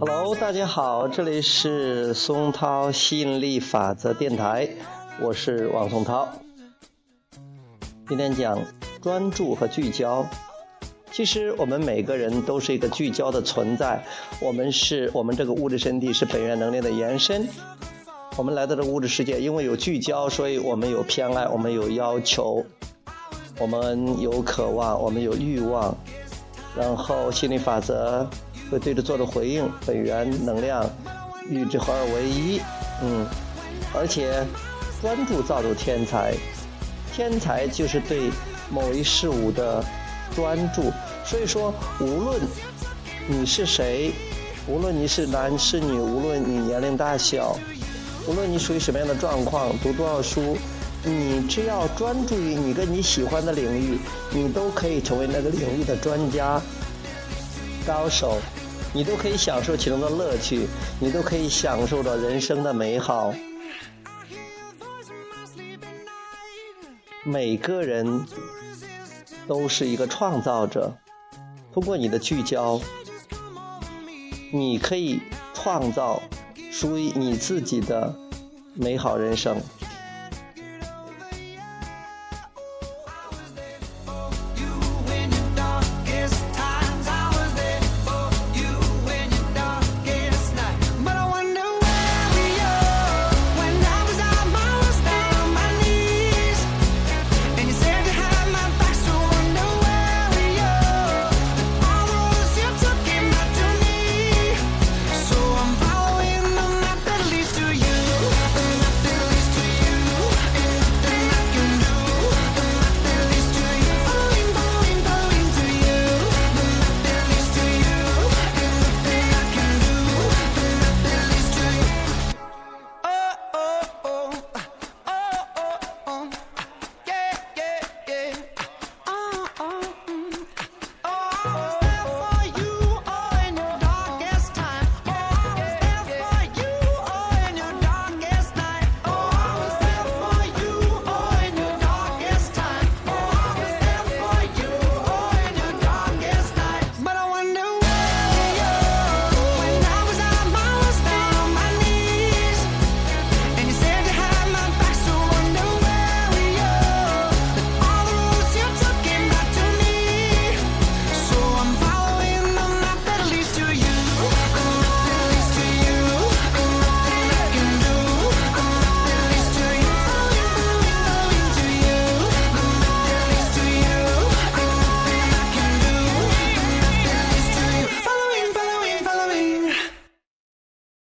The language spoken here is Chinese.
Hello，大家好，这里是松涛吸引力法则电台，我是王松涛。今天讲专注和聚焦。其实我们每个人都是一个聚焦的存在，我们是我们这个物质身体是本源能量的延伸。我们来到这个物质世界，因为有聚焦，所以我们有偏爱，我们有要求，我们有渴望，我们有欲望。然后心理法则会对着做出回应，本源能量与之合二为一。嗯，而且专注造就天才，天才就是对某一事物的专注。所以说，无论你是谁，无论你是男是女，无论你年龄大小。无论你属于什么样的状况，读多少书，你只要专注于你跟你喜欢的领域，你都可以成为那个领域的专家、高手，你都可以享受其中的乐趣，你都可以享受着人生的美好。每个人都是一个创造者，通过你的聚焦，你可以创造。属于你自己的美好人生。